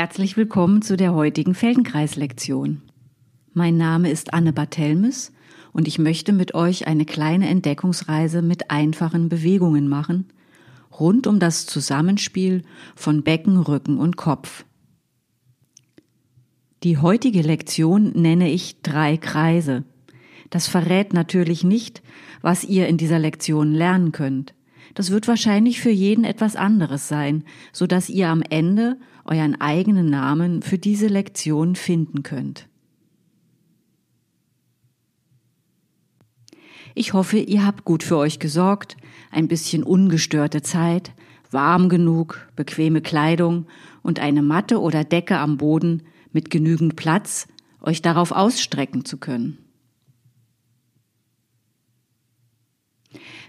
Herzlich willkommen zu der heutigen Feldenkreis-Lektion. Mein Name ist Anne Barthelmes und ich möchte mit euch eine kleine Entdeckungsreise mit einfachen Bewegungen machen, rund um das Zusammenspiel von Becken, Rücken und Kopf. Die heutige Lektion nenne ich drei Kreise. Das verrät natürlich nicht, was ihr in dieser Lektion lernen könnt. Das wird wahrscheinlich für jeden etwas anderes sein, so dass ihr am Ende euren eigenen Namen für diese Lektion finden könnt. Ich hoffe, ihr habt gut für euch gesorgt, ein bisschen ungestörte Zeit, warm genug, bequeme Kleidung und eine Matte oder Decke am Boden mit genügend Platz, euch darauf ausstrecken zu können.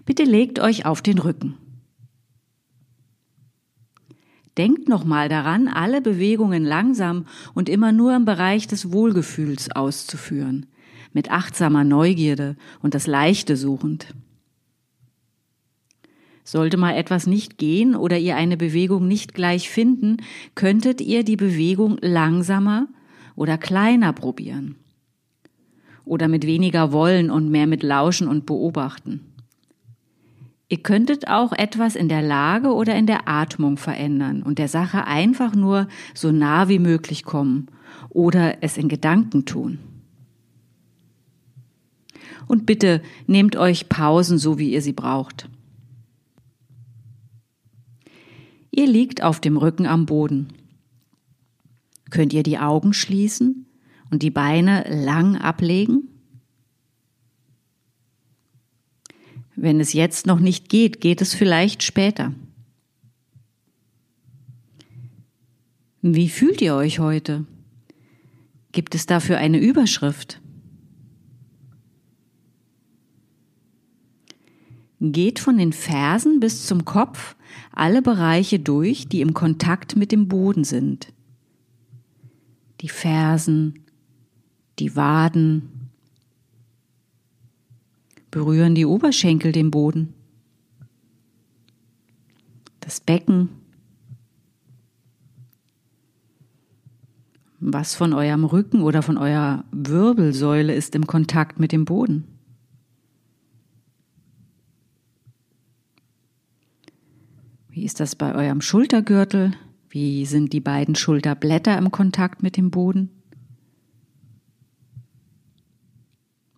Bitte legt euch auf den Rücken. Denkt nochmal daran, alle Bewegungen langsam und immer nur im Bereich des Wohlgefühls auszuführen, mit achtsamer Neugierde und das Leichte suchend. Sollte mal etwas nicht gehen oder ihr eine Bewegung nicht gleich finden, könntet ihr die Bewegung langsamer oder kleiner probieren. Oder mit weniger Wollen und mehr mit Lauschen und Beobachten. Ihr könntet auch etwas in der Lage oder in der Atmung verändern und der Sache einfach nur so nah wie möglich kommen oder es in Gedanken tun. Und bitte nehmt euch Pausen, so wie ihr sie braucht. Ihr liegt auf dem Rücken am Boden. Könnt ihr die Augen schließen und die Beine lang ablegen? Wenn es jetzt noch nicht geht, geht es vielleicht später. Wie fühlt ihr euch heute? Gibt es dafür eine Überschrift? Geht von den Fersen bis zum Kopf alle Bereiche durch, die im Kontakt mit dem Boden sind. Die Fersen, die Waden, berühren die Oberschenkel den Boden, das Becken. Was von eurem Rücken oder von eurer Wirbelsäule ist im Kontakt mit dem Boden? Wie ist das bei eurem Schultergürtel? Wie sind die beiden Schulterblätter im Kontakt mit dem Boden?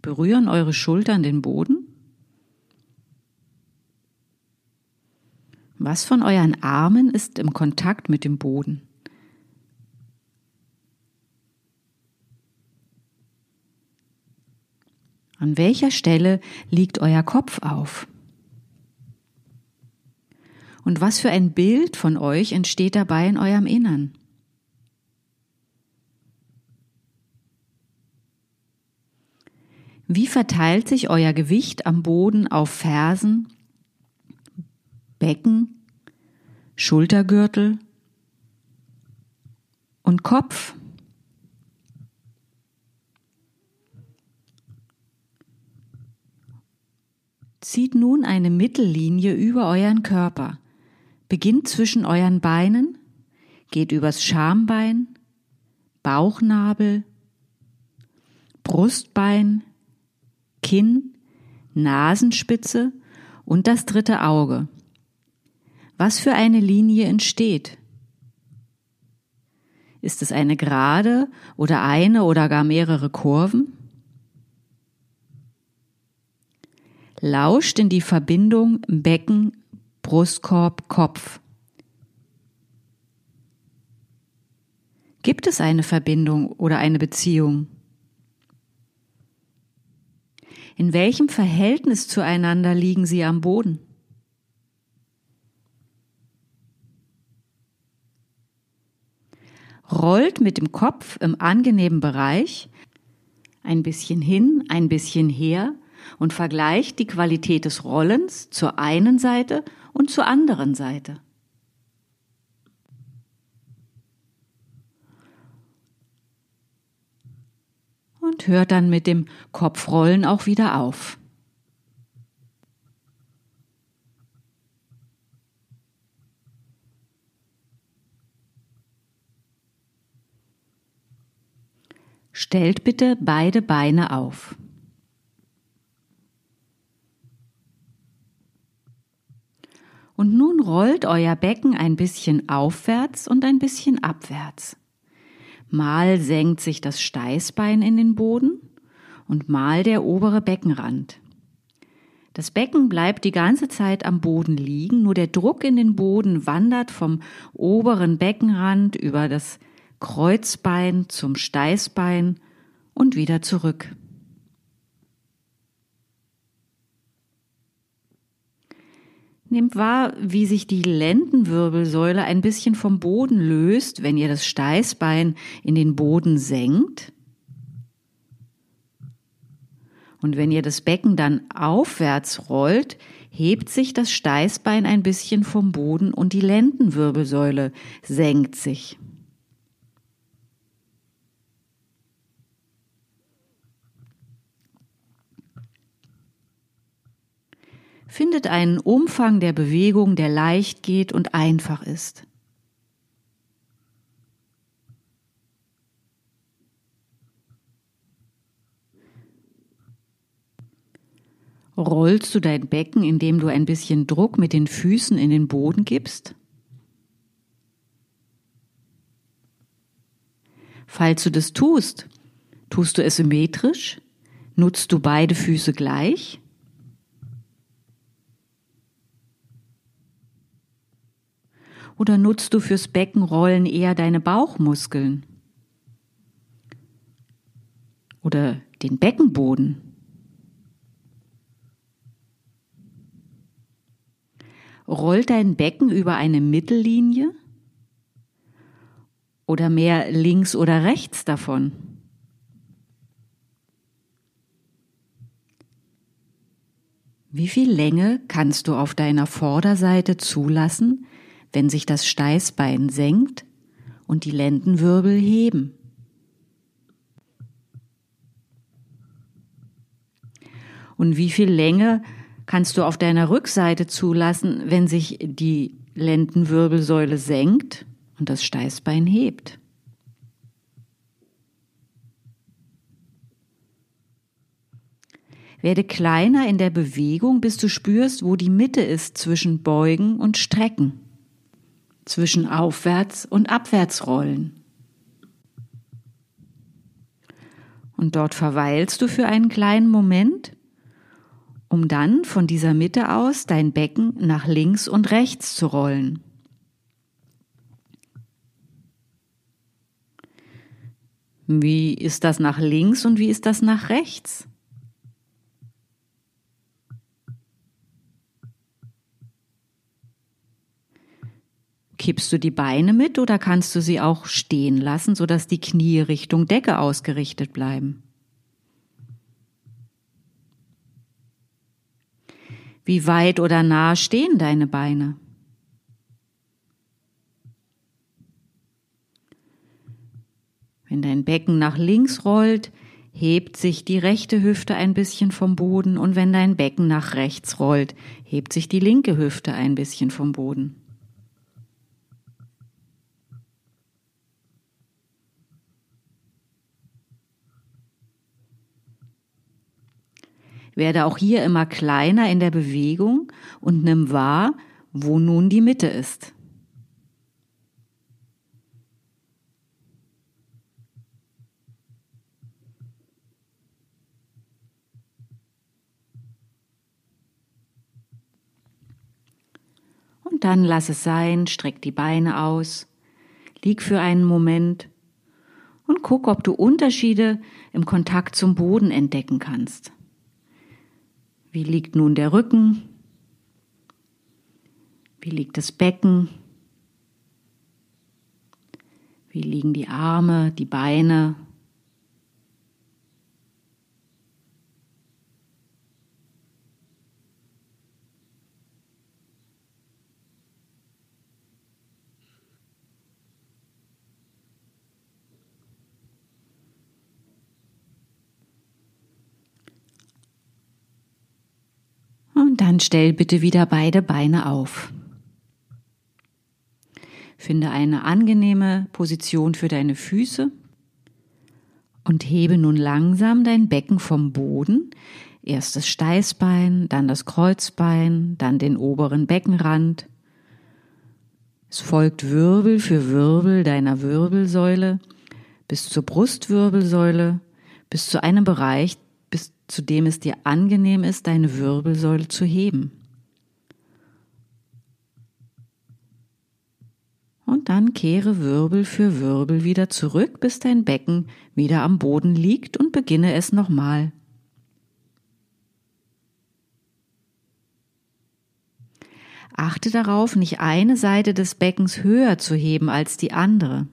Berühren eure Schultern den Boden? Was von euren Armen ist im Kontakt mit dem Boden? An welcher Stelle liegt euer Kopf auf? Und was für ein Bild von euch entsteht dabei in eurem Innern? Wie verteilt sich euer Gewicht am Boden auf Fersen, Becken, Schultergürtel und Kopf? Zieht nun eine Mittellinie über euren Körper, beginnt zwischen euren Beinen, geht übers Schambein, Bauchnabel, Brustbein, Kinn, Nasenspitze und das dritte Auge. Was für eine Linie entsteht? Ist es eine gerade oder eine oder gar mehrere Kurven? Lauscht in die Verbindung Becken, Brustkorb, Kopf. Gibt es eine Verbindung oder eine Beziehung? In welchem Verhältnis zueinander liegen sie am Boden? Rollt mit dem Kopf im angenehmen Bereich ein bisschen hin, ein bisschen her und vergleicht die Qualität des Rollens zur einen Seite und zur anderen Seite. Und hört dann mit dem Kopfrollen auch wieder auf. Stellt bitte beide Beine auf. Und nun rollt euer Becken ein bisschen aufwärts und ein bisschen abwärts. Mal senkt sich das Steißbein in den Boden und mal der obere Beckenrand. Das Becken bleibt die ganze Zeit am Boden liegen, nur der Druck in den Boden wandert vom oberen Beckenrand über das Kreuzbein zum Steißbein und wieder zurück. Nehmt wahr, wie sich die Lendenwirbelsäule ein bisschen vom Boden löst, wenn ihr das Steißbein in den Boden senkt. Und wenn ihr das Becken dann aufwärts rollt, hebt sich das Steißbein ein bisschen vom Boden und die Lendenwirbelsäule senkt sich. Findet einen Umfang der Bewegung, der leicht geht und einfach ist. Rollst du dein Becken, indem du ein bisschen Druck mit den Füßen in den Boden gibst? Falls du das tust, tust du es symmetrisch? Nutzt du beide Füße gleich? Oder nutzt du fürs Beckenrollen eher deine Bauchmuskeln? Oder den Beckenboden? Rollt dein Becken über eine Mittellinie oder mehr links oder rechts davon? Wie viel Länge kannst du auf deiner Vorderseite zulassen, wenn sich das Steißbein senkt und die Lendenwirbel heben? Und wie viel Länge kannst du auf deiner Rückseite zulassen, wenn sich die Lendenwirbelsäule senkt und das Steißbein hebt. Werde kleiner in der Bewegung, bis du spürst, wo die Mitte ist zwischen Beugen und Strecken, zwischen Aufwärts- und Abwärtsrollen. Und dort verweilst du für einen kleinen Moment um dann von dieser Mitte aus dein Becken nach links und rechts zu rollen. Wie ist das nach links und wie ist das nach rechts? Kippst du die Beine mit oder kannst du sie auch stehen lassen, sodass die Knie Richtung Decke ausgerichtet bleiben? Wie weit oder nah stehen deine Beine? Wenn dein Becken nach links rollt, hebt sich die rechte Hüfte ein bisschen vom Boden und wenn dein Becken nach rechts rollt, hebt sich die linke Hüfte ein bisschen vom Boden. Werde auch hier immer kleiner in der Bewegung und nimm wahr, wo nun die Mitte ist. Und dann lass es sein, streck die Beine aus, lieg für einen Moment und guck, ob du Unterschiede im Kontakt zum Boden entdecken kannst. Wie liegt nun der Rücken? Wie liegt das Becken? Wie liegen die Arme, die Beine? Stell bitte wieder beide Beine auf. Finde eine angenehme Position für deine Füße Und hebe nun langsam dein Becken vom Boden, erst das Steißbein, dann das Kreuzbein, dann den oberen Beckenrand. Es folgt Wirbel für Wirbel deiner Wirbelsäule bis zur Brustwirbelsäule, bis zu einem Bereich, zu dem es dir angenehm ist, deine Wirbelsäule zu heben. Und dann kehre Wirbel für Wirbel wieder zurück, bis dein Becken wieder am Boden liegt und beginne es nochmal. Achte darauf, nicht eine Seite des Beckens höher zu heben als die andere.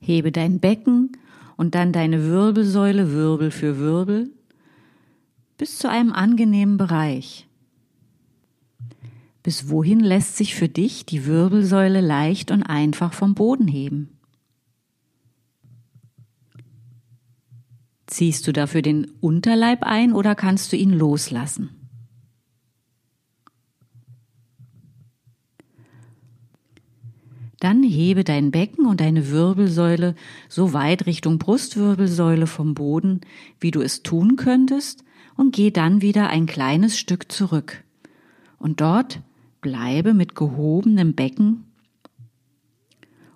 Hebe dein Becken und dann deine Wirbelsäule Wirbel für Wirbel bis zu einem angenehmen Bereich. Bis wohin lässt sich für dich die Wirbelsäule leicht und einfach vom Boden heben? Ziehst du dafür den Unterleib ein oder kannst du ihn loslassen? Dann hebe dein Becken und deine Wirbelsäule so weit Richtung Brustwirbelsäule vom Boden, wie du es tun könntest, und geh dann wieder ein kleines Stück zurück. Und dort bleibe mit gehobenem Becken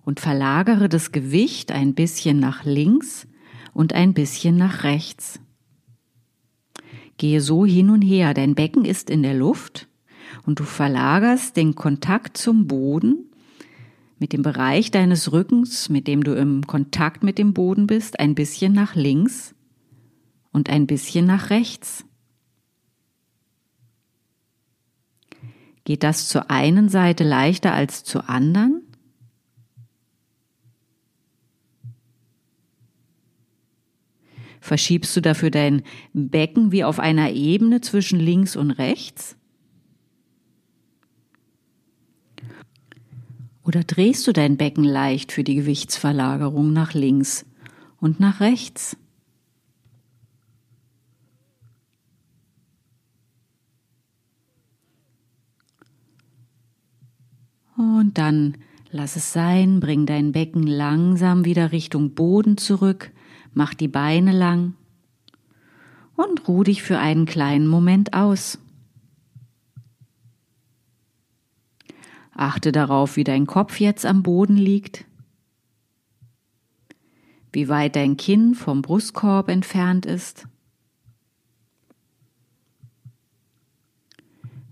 und verlagere das Gewicht ein bisschen nach links und ein bisschen nach rechts. Gehe so hin und her, dein Becken ist in der Luft und du verlagerst den Kontakt zum Boden mit dem Bereich deines Rückens, mit dem du im Kontakt mit dem Boden bist, ein bisschen nach links und ein bisschen nach rechts. Geht das zur einen Seite leichter als zur anderen? Verschiebst du dafür dein Becken wie auf einer Ebene zwischen links und rechts? Oder drehst du dein Becken leicht für die Gewichtsverlagerung nach links und nach rechts? Und dann lass es sein, bring dein Becken langsam wieder Richtung Boden zurück, mach die Beine lang und ruh dich für einen kleinen Moment aus. Achte darauf, wie dein Kopf jetzt am Boden liegt, wie weit dein Kinn vom Brustkorb entfernt ist,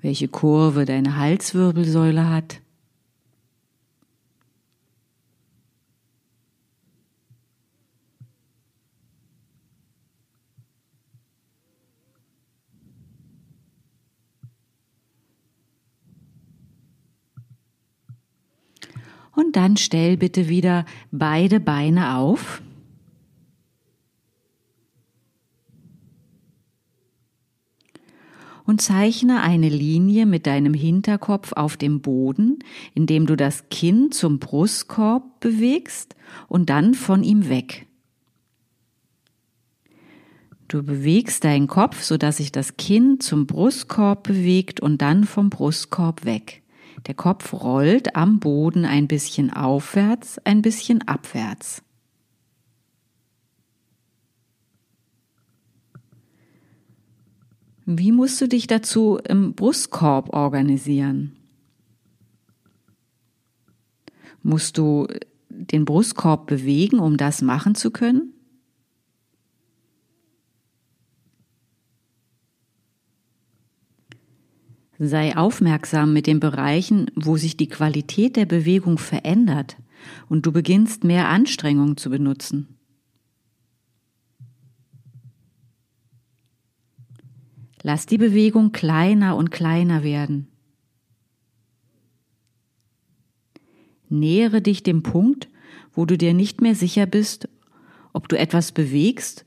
welche Kurve deine Halswirbelsäule hat. Und dann stell bitte wieder beide Beine auf. Und zeichne eine Linie mit deinem Hinterkopf auf dem Boden, indem du das Kinn zum Brustkorb bewegst und dann von ihm weg. Du bewegst deinen Kopf, sodass sich das Kinn zum Brustkorb bewegt und dann vom Brustkorb weg. Der Kopf rollt am Boden ein bisschen aufwärts, ein bisschen abwärts. Wie musst du dich dazu im Brustkorb organisieren? Musst du den Brustkorb bewegen, um das machen zu können? Sei aufmerksam mit den Bereichen, wo sich die Qualität der Bewegung verändert und du beginnst mehr Anstrengung zu benutzen. Lass die Bewegung kleiner und kleiner werden. Nähere dich dem Punkt, wo du dir nicht mehr sicher bist, ob du etwas bewegst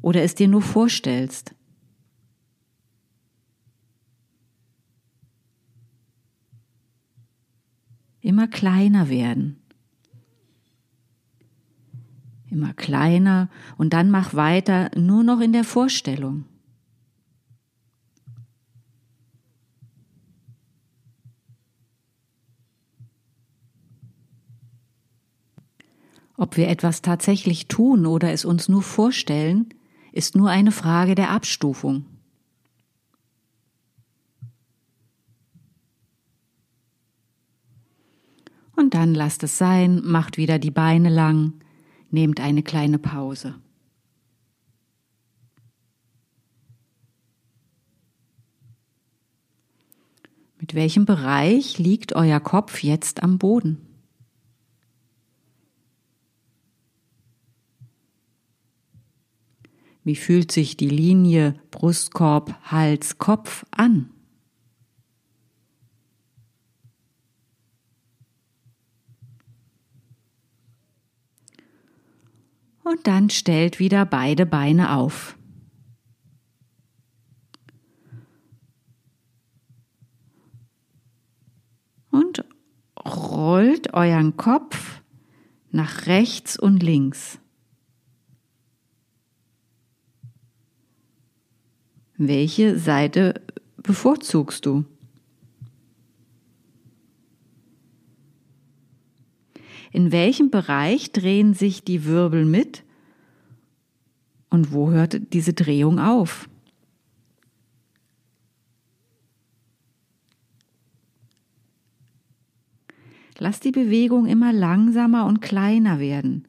oder es dir nur vorstellst. Immer kleiner werden. Immer kleiner und dann mach weiter nur noch in der Vorstellung. Ob wir etwas tatsächlich tun oder es uns nur vorstellen, ist nur eine Frage der Abstufung. Und dann lasst es sein, macht wieder die Beine lang, nehmt eine kleine Pause. Mit welchem Bereich liegt euer Kopf jetzt am Boden? Wie fühlt sich die Linie Brustkorb, Hals, Kopf an? Und dann stellt wieder beide Beine auf. Und rollt euren Kopf nach rechts und links. Welche Seite bevorzugst du? In welchem Bereich drehen sich die Wirbel mit? Und wo hört diese Drehung auf? Lass die Bewegung immer langsamer und kleiner werden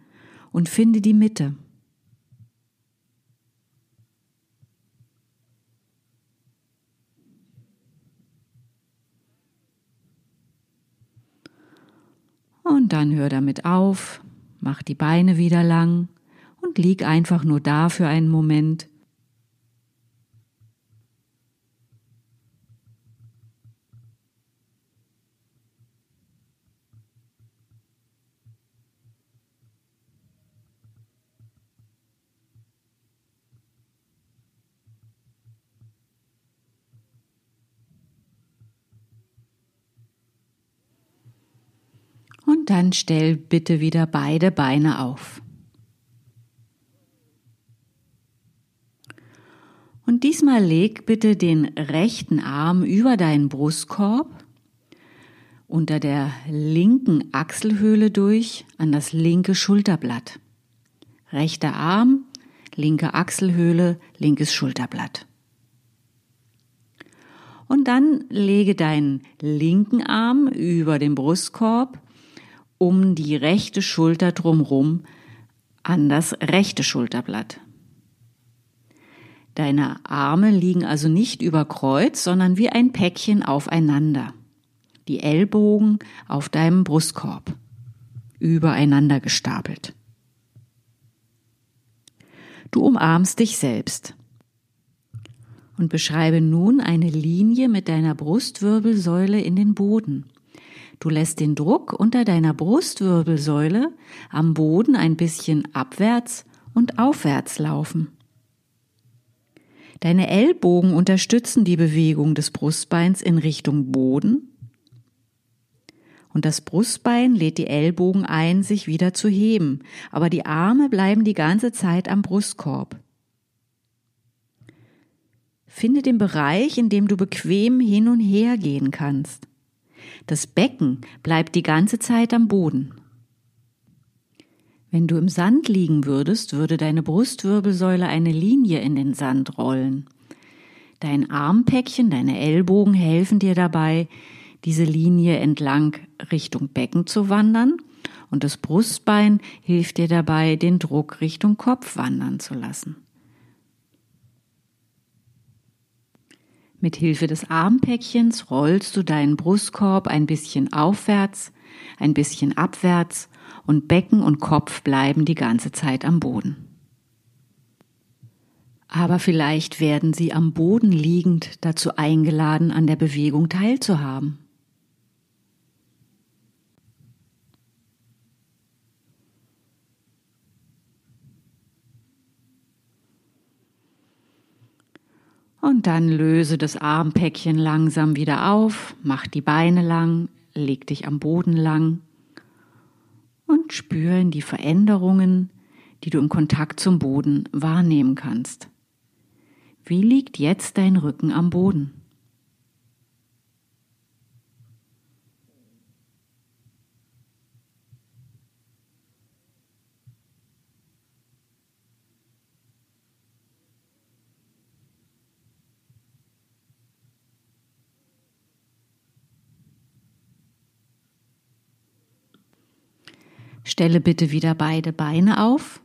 und finde die Mitte. Und dann hör damit auf, mach die Beine wieder lang und lieg einfach nur da für einen Moment. Dann stell bitte wieder beide Beine auf. Und diesmal leg bitte den rechten Arm über deinen Brustkorb, unter der linken Achselhöhle durch an das linke Schulterblatt. Rechter Arm, linke Achselhöhle, linkes Schulterblatt. Und dann lege deinen linken Arm über den Brustkorb um die rechte Schulter drumrum an das rechte Schulterblatt. Deine Arme liegen also nicht über Kreuz, sondern wie ein Päckchen aufeinander. Die Ellbogen auf deinem Brustkorb, übereinander gestapelt. Du umarmst dich selbst und beschreibe nun eine Linie mit deiner Brustwirbelsäule in den Boden. Du lässt den Druck unter deiner Brustwirbelsäule am Boden ein bisschen abwärts und aufwärts laufen. Deine Ellbogen unterstützen die Bewegung des Brustbeins in Richtung Boden und das Brustbein lädt die Ellbogen ein, sich wieder zu heben, aber die Arme bleiben die ganze Zeit am Brustkorb. Finde den Bereich, in dem du bequem hin und her gehen kannst. Das Becken bleibt die ganze Zeit am Boden. Wenn du im Sand liegen würdest, würde deine Brustwirbelsäule eine Linie in den Sand rollen. Dein Armpäckchen, deine Ellbogen helfen dir dabei, diese Linie entlang Richtung Becken zu wandern und das Brustbein hilft dir dabei, den Druck Richtung Kopf wandern zu lassen. Mit Hilfe des Armpäckchens rollst du deinen Brustkorb ein bisschen aufwärts, ein bisschen abwärts und Becken und Kopf bleiben die ganze Zeit am Boden. Aber vielleicht werden sie am Boden liegend dazu eingeladen, an der Bewegung teilzuhaben. Und dann löse das Armpäckchen langsam wieder auf, mach die Beine lang, leg dich am Boden lang und spüren die Veränderungen, die du im Kontakt zum Boden wahrnehmen kannst. Wie liegt jetzt dein Rücken am Boden? Stelle bitte wieder beide Beine auf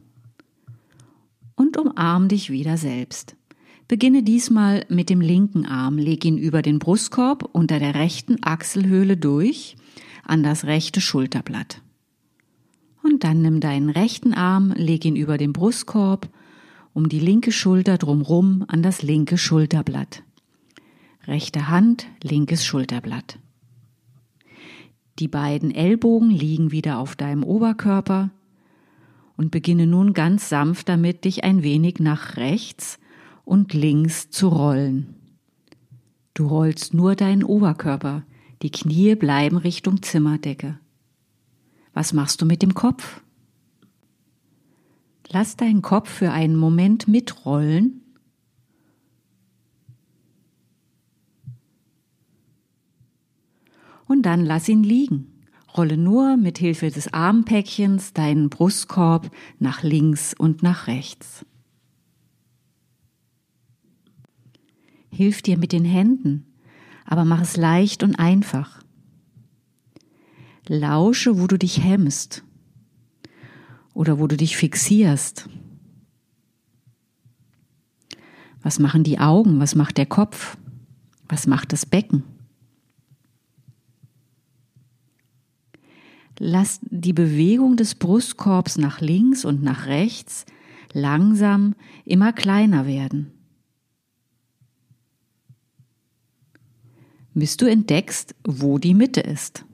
und umarm dich wieder selbst. Beginne diesmal mit dem linken Arm, leg ihn über den Brustkorb unter der rechten Achselhöhle durch an das rechte Schulterblatt. Und dann nimm deinen rechten Arm, leg ihn über den Brustkorb, um die linke Schulter drumrum an das linke Schulterblatt. Rechte Hand, linkes Schulterblatt. Die beiden Ellbogen liegen wieder auf deinem Oberkörper und beginne nun ganz sanft damit, dich ein wenig nach rechts und links zu rollen. Du rollst nur deinen Oberkörper, die Knie bleiben Richtung Zimmerdecke. Was machst du mit dem Kopf? Lass deinen Kopf für einen Moment mitrollen. Und dann lass ihn liegen. Rolle nur mit Hilfe des Armpäckchens deinen Brustkorb nach links und nach rechts. Hilf dir mit den Händen, aber mach es leicht und einfach. Lausche, wo du dich hemmst oder wo du dich fixierst. Was machen die Augen? Was macht der Kopf? Was macht das Becken? Lass die Bewegung des Brustkorbs nach links und nach rechts langsam immer kleiner werden. Bis du entdeckst, wo die Mitte ist.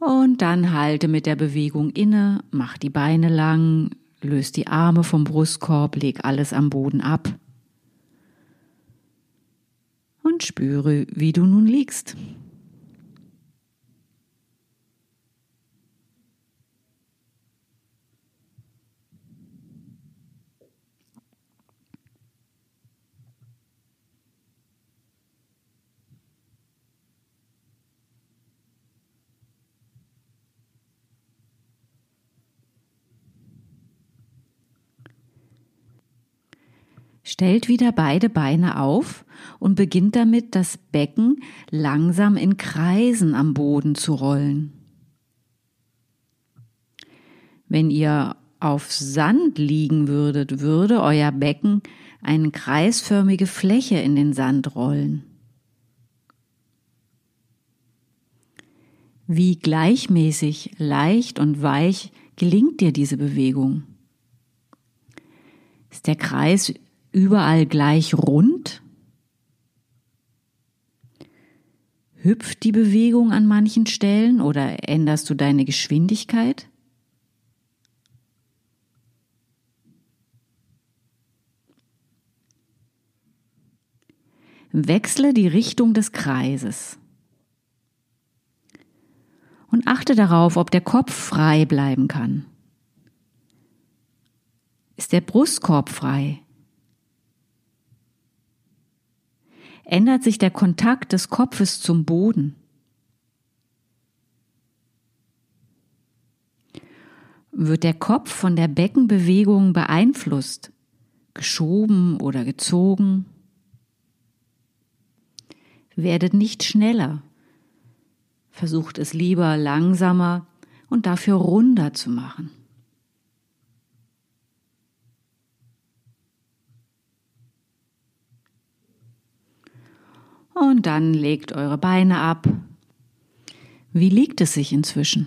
Und dann halte mit der Bewegung inne, mach die Beine lang, löst die Arme vom Brustkorb, leg alles am Boden ab und spüre, wie du nun liegst. Stellt wieder beide Beine auf und beginnt damit, das Becken langsam in Kreisen am Boden zu rollen. Wenn ihr auf Sand liegen würdet, würde euer Becken eine kreisförmige Fläche in den Sand rollen. Wie gleichmäßig, leicht und weich gelingt dir diese Bewegung? Ist der Kreis überall gleich rund? Hüpft die Bewegung an manchen Stellen oder änderst du deine Geschwindigkeit? Wechsle die Richtung des Kreises und achte darauf, ob der Kopf frei bleiben kann. Ist der Brustkorb frei? Ändert sich der Kontakt des Kopfes zum Boden. Wird der Kopf von der Beckenbewegung beeinflusst, geschoben oder gezogen? Werdet nicht schneller, versucht es lieber langsamer und dafür runder zu machen. Und dann legt eure Beine ab. Wie liegt es sich inzwischen?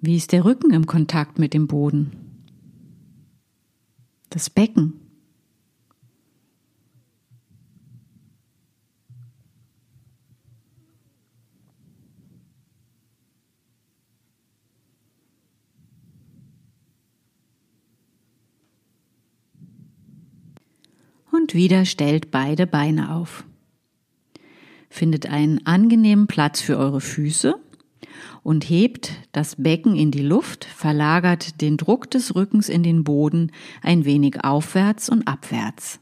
Wie ist der Rücken im Kontakt mit dem Boden? Das Becken? und wieder stellt beide Beine auf. Findet einen angenehmen Platz für eure Füße und hebt das Becken in die Luft, verlagert den Druck des Rückens in den Boden ein wenig aufwärts und abwärts.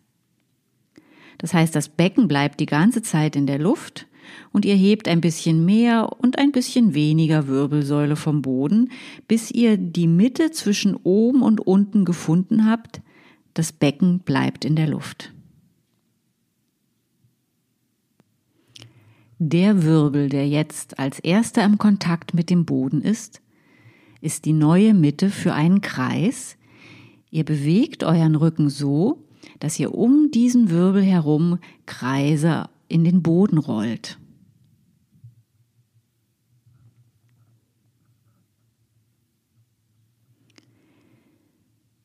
Das heißt, das Becken bleibt die ganze Zeit in der Luft, und ihr hebt ein bisschen mehr und ein bisschen weniger Wirbelsäule vom Boden, bis ihr die Mitte zwischen oben und unten gefunden habt. Das Becken bleibt in der Luft. Der Wirbel, der jetzt als erster im Kontakt mit dem Boden ist, ist die neue Mitte für einen Kreis. Ihr bewegt euren Rücken so, dass ihr um diesen Wirbel herum Kreise in den Boden rollt.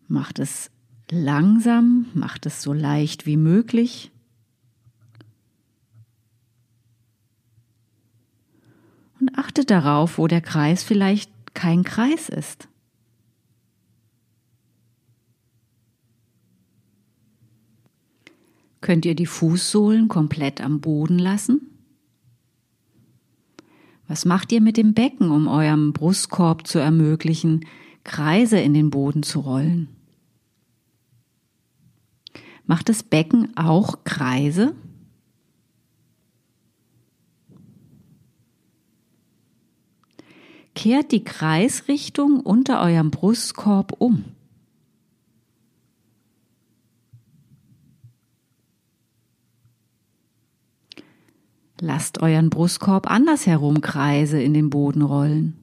Macht es langsam, macht es so leicht wie möglich. Und achtet darauf, wo der Kreis vielleicht kein Kreis ist. Könnt ihr die Fußsohlen komplett am Boden lassen? Was macht ihr mit dem Becken, um eurem Brustkorb zu ermöglichen, Kreise in den Boden zu rollen? Macht das Becken auch Kreise? Kehrt die Kreisrichtung unter eurem Brustkorb um. Lasst euren Brustkorb andersherum Kreise in den Boden rollen.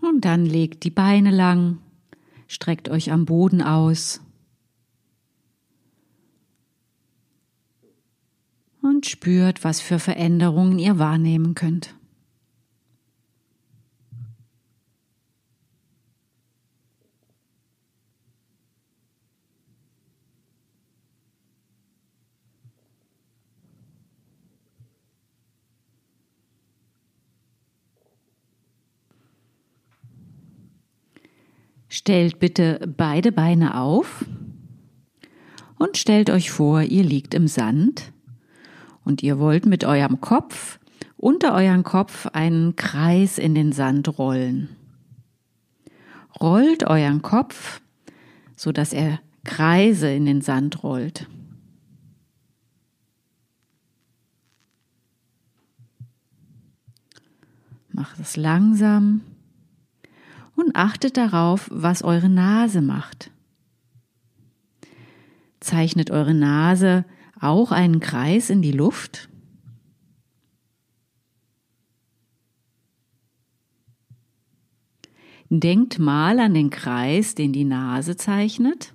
Und dann legt die Beine lang, streckt euch am Boden aus. Und spürt, was für Veränderungen ihr wahrnehmen könnt. Stellt bitte beide Beine auf und stellt euch vor, ihr liegt im Sand und ihr wollt mit eurem Kopf unter euren Kopf einen Kreis in den Sand rollen. Rollt euren Kopf, so dass er Kreise in den Sand rollt. Macht es langsam und achtet darauf, was eure Nase macht. Zeichnet eure Nase auch einen Kreis in die Luft? Denkt mal an den Kreis, den die Nase zeichnet.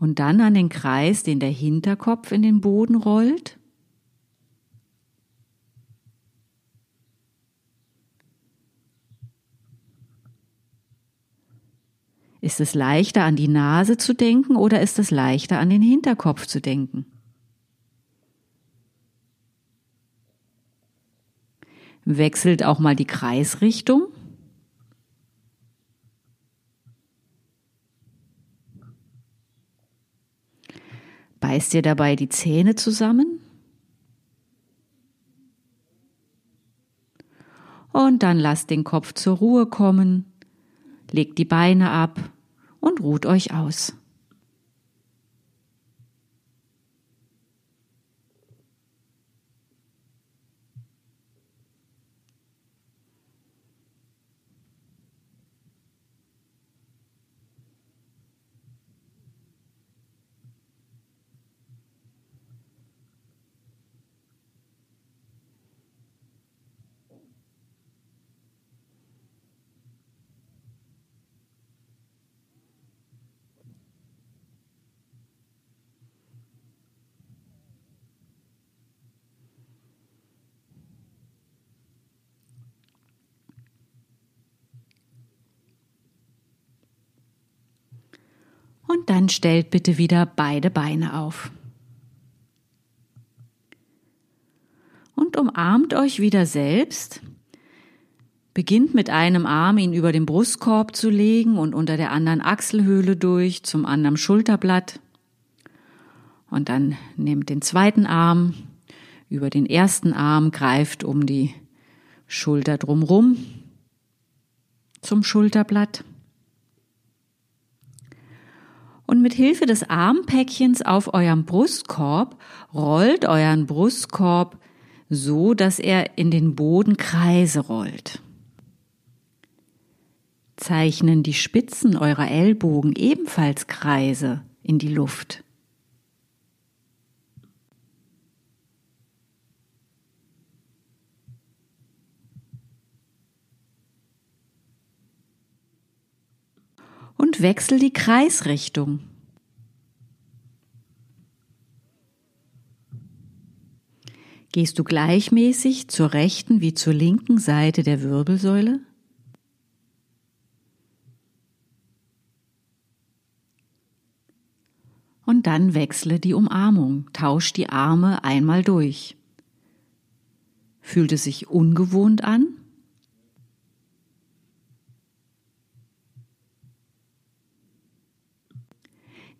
Und dann an den Kreis, den der Hinterkopf in den Boden rollt. Ist es leichter an die Nase zu denken oder ist es leichter an den Hinterkopf zu denken? Wechselt auch mal die Kreisrichtung. Beißt ihr dabei die Zähne zusammen? Und dann lasst den Kopf zur Ruhe kommen legt die Beine ab und ruht euch aus. Und dann stellt bitte wieder beide Beine auf. Und umarmt euch wieder selbst. Beginnt mit einem Arm ihn über den Brustkorb zu legen und unter der anderen Achselhöhle durch zum anderen Schulterblatt. Und dann nehmt den zweiten Arm über den ersten Arm, greift um die Schulter drumrum zum Schulterblatt. Und mit Hilfe des Armpäckchens auf eurem Brustkorb rollt euren Brustkorb so, dass er in den Boden Kreise rollt. Zeichnen die Spitzen eurer Ellbogen ebenfalls Kreise in die Luft. Und wechsel die Kreisrichtung. Gehst du gleichmäßig zur rechten wie zur linken Seite der Wirbelsäule? Und dann wechsle die Umarmung, tausch die Arme einmal durch. Fühlt es sich ungewohnt an?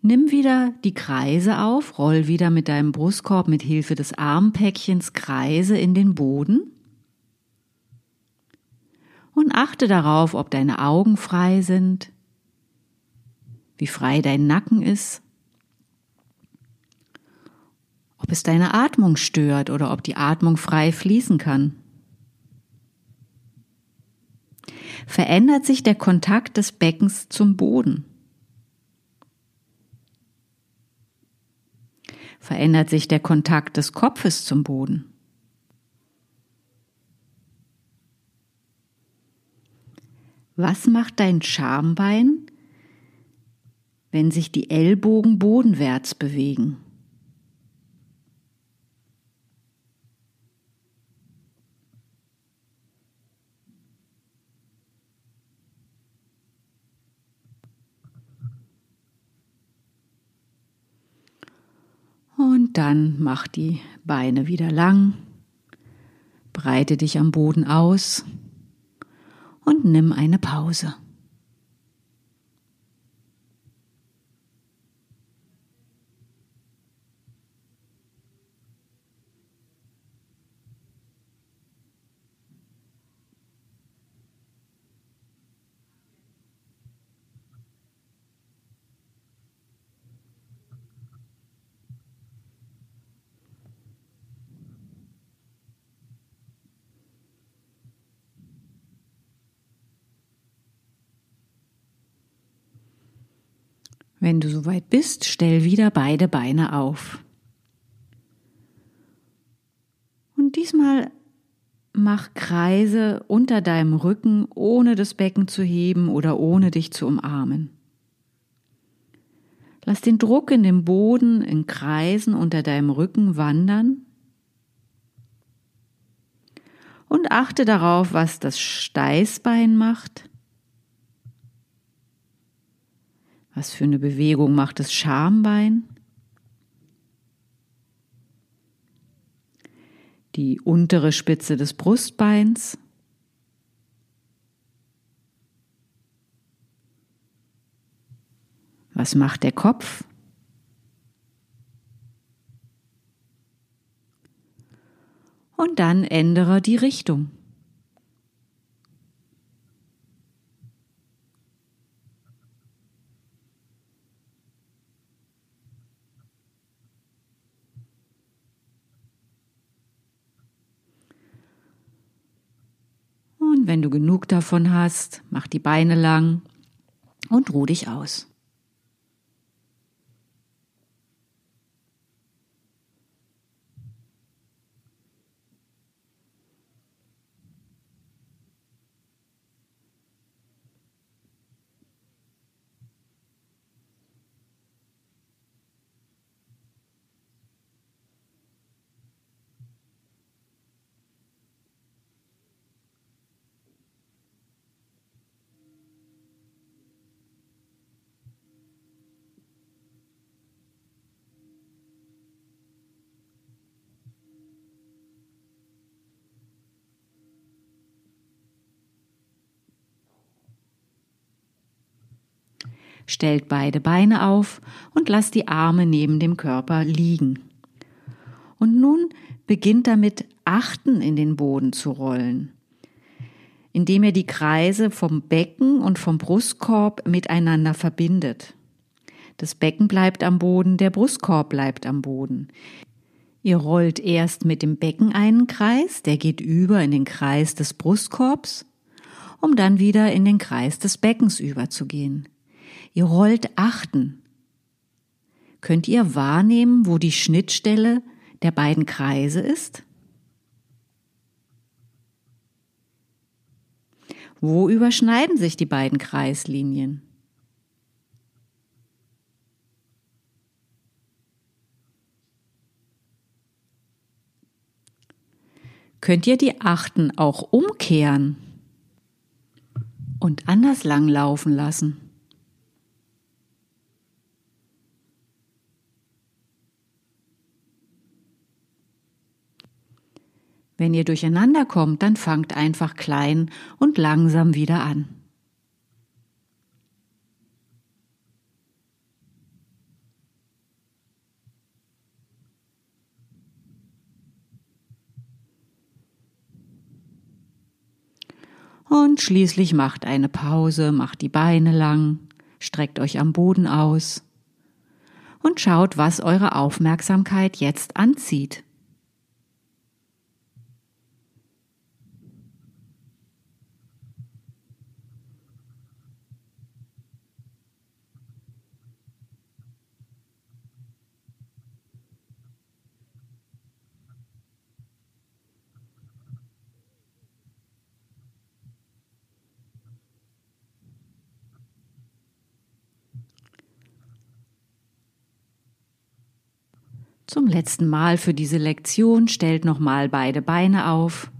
Nimm wieder die Kreise auf, roll wieder mit deinem Brustkorb mit Hilfe des Armpäckchens Kreise in den Boden und achte darauf, ob deine Augen frei sind, wie frei dein Nacken ist, ob es deine Atmung stört oder ob die Atmung frei fließen kann. Verändert sich der Kontakt des Beckens zum Boden? Verändert sich der Kontakt des Kopfes zum Boden. Was macht dein Schambein, wenn sich die Ellbogen bodenwärts bewegen? Und dann mach die Beine wieder lang, breite dich am Boden aus und nimm eine Pause. Wenn du soweit bist, stell wieder beide Beine auf. Und diesmal mach Kreise unter deinem Rücken, ohne das Becken zu heben oder ohne dich zu umarmen. Lass den Druck in dem Boden in Kreisen unter deinem Rücken wandern und achte darauf, was das Steißbein macht Was für eine Bewegung macht das Schambein? Die untere Spitze des Brustbeins. Was macht der Kopf? Und dann ändere die Richtung. Wenn du genug davon hast, mach die Beine lang und ruh dich aus. Stellt beide Beine auf und lasst die Arme neben dem Körper liegen. Und nun beginnt damit Achten in den Boden zu rollen, indem er die Kreise vom Becken und vom Brustkorb miteinander verbindet. Das Becken bleibt am Boden, der Brustkorb bleibt am Boden. Ihr rollt erst mit dem Becken einen Kreis, der geht über in den Kreis des Brustkorbs, um dann wieder in den Kreis des Beckens überzugehen. Ihr rollt achten. Könnt ihr wahrnehmen, wo die Schnittstelle der beiden Kreise ist? Wo überschneiden sich die beiden Kreislinien? Könnt ihr die Achten auch umkehren und anders langlaufen lassen? Wenn ihr durcheinander kommt, dann fangt einfach klein und langsam wieder an. Und schließlich macht eine Pause, macht die Beine lang, streckt euch am Boden aus und schaut, was eure Aufmerksamkeit jetzt anzieht. Zum letzten Mal für diese Lektion stellt nochmal beide Beine auf.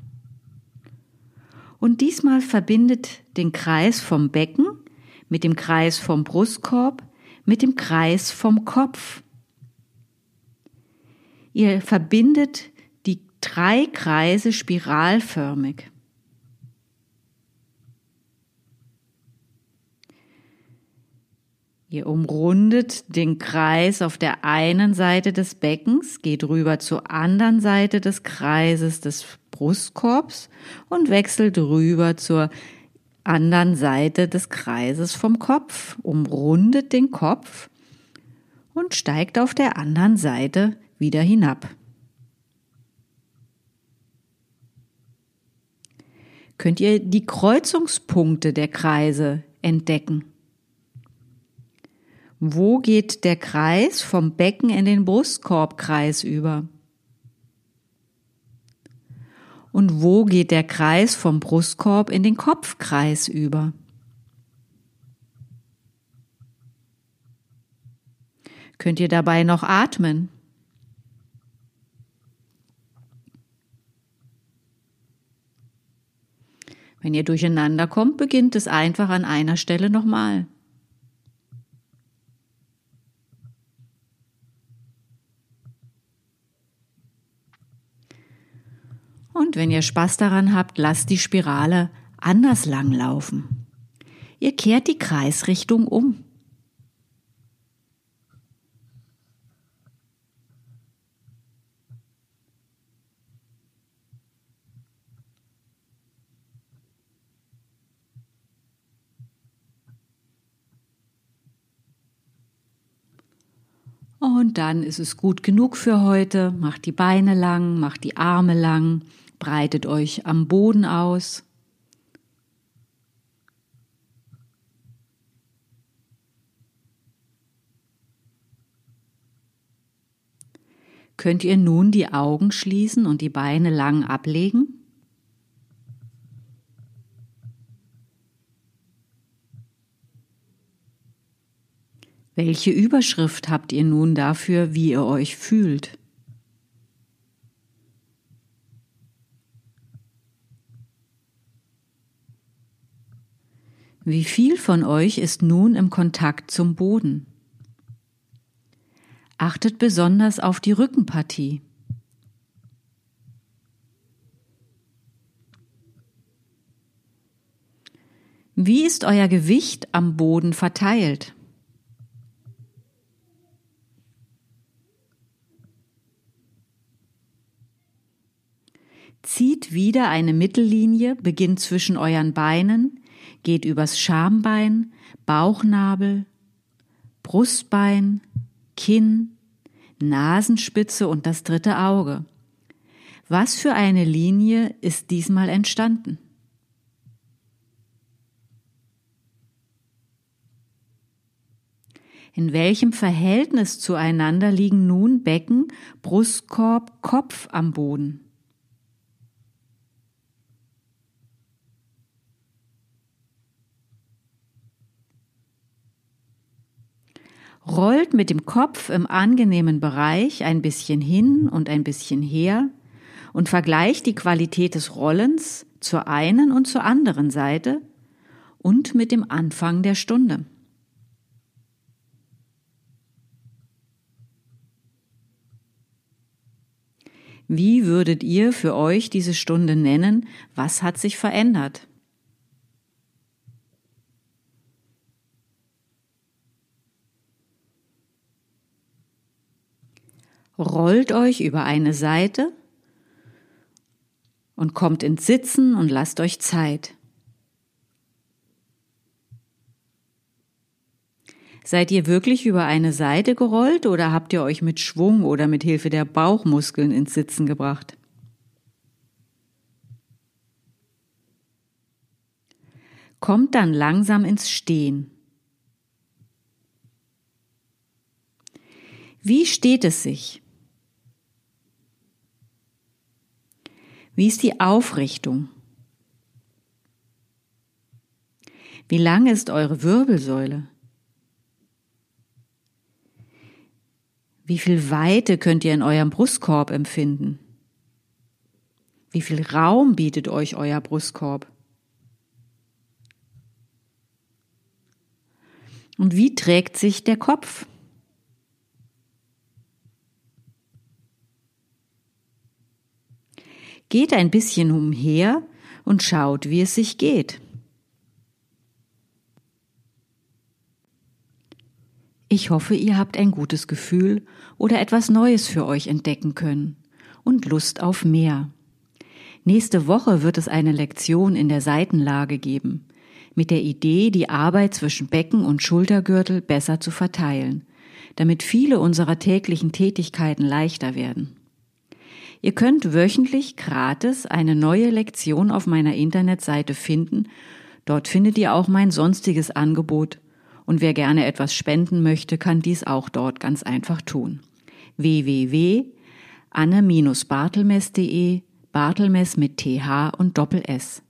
Und diesmal verbindet den Kreis vom Becken mit dem Kreis vom Brustkorb mit dem Kreis vom Kopf. Ihr verbindet die drei Kreise spiralförmig. Ihr umrundet den Kreis auf der einen Seite des Beckens, geht rüber zur anderen Seite des Kreises des Brustkorbs und wechselt rüber zur anderen Seite des Kreises vom Kopf, umrundet den Kopf und steigt auf der anderen Seite wieder hinab. Könnt ihr die Kreuzungspunkte der Kreise entdecken? Wo geht der Kreis vom Becken in den Brustkorbkreis über? Und wo geht der Kreis vom Brustkorb in den Kopfkreis über? Könnt ihr dabei noch atmen? Wenn ihr durcheinander kommt, beginnt es einfach an einer Stelle nochmal. Und wenn ihr Spaß daran habt, lasst die Spirale anders lang laufen. Ihr kehrt die Kreisrichtung um. Und dann ist es gut genug für heute. Macht die Beine lang, macht die Arme lang, breitet euch am Boden aus. Könnt ihr nun die Augen schließen und die Beine lang ablegen? Welche Überschrift habt ihr nun dafür, wie ihr euch fühlt? Wie viel von euch ist nun im Kontakt zum Boden? Achtet besonders auf die Rückenpartie. Wie ist euer Gewicht am Boden verteilt? Zieht wieder eine Mittellinie, beginnt zwischen euren Beinen, geht übers Schambein, Bauchnabel, Brustbein, Kinn, Nasenspitze und das dritte Auge. Was für eine Linie ist diesmal entstanden? In welchem Verhältnis zueinander liegen nun Becken, Brustkorb, Kopf am Boden? Rollt mit dem Kopf im angenehmen Bereich ein bisschen hin und ein bisschen her und vergleicht die Qualität des Rollens zur einen und zur anderen Seite und mit dem Anfang der Stunde. Wie würdet ihr für euch diese Stunde nennen? Was hat sich verändert? Rollt euch über eine Seite und kommt ins Sitzen und lasst euch Zeit. Seid ihr wirklich über eine Seite gerollt oder habt ihr euch mit Schwung oder mit Hilfe der Bauchmuskeln ins Sitzen gebracht? Kommt dann langsam ins Stehen. Wie steht es sich? Wie ist die Aufrichtung? Wie lang ist eure Wirbelsäule? Wie viel Weite könnt ihr in eurem Brustkorb empfinden? Wie viel Raum bietet euch euer Brustkorb? Und wie trägt sich der Kopf? Geht ein bisschen umher und schaut, wie es sich geht. Ich hoffe, ihr habt ein gutes Gefühl oder etwas Neues für euch entdecken können und Lust auf mehr. Nächste Woche wird es eine Lektion in der Seitenlage geben, mit der Idee, die Arbeit zwischen Becken und Schultergürtel besser zu verteilen, damit viele unserer täglichen Tätigkeiten leichter werden. Ihr könnt wöchentlich gratis eine neue Lektion auf meiner Internetseite finden. Dort findet ihr auch mein sonstiges Angebot. Und wer gerne etwas spenden möchte, kann dies auch dort ganz einfach tun. www.anne-bartelmes.de Bartelmes mit TH und Doppel S.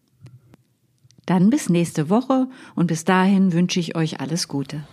Dann bis nächste Woche und bis dahin wünsche ich euch alles Gute.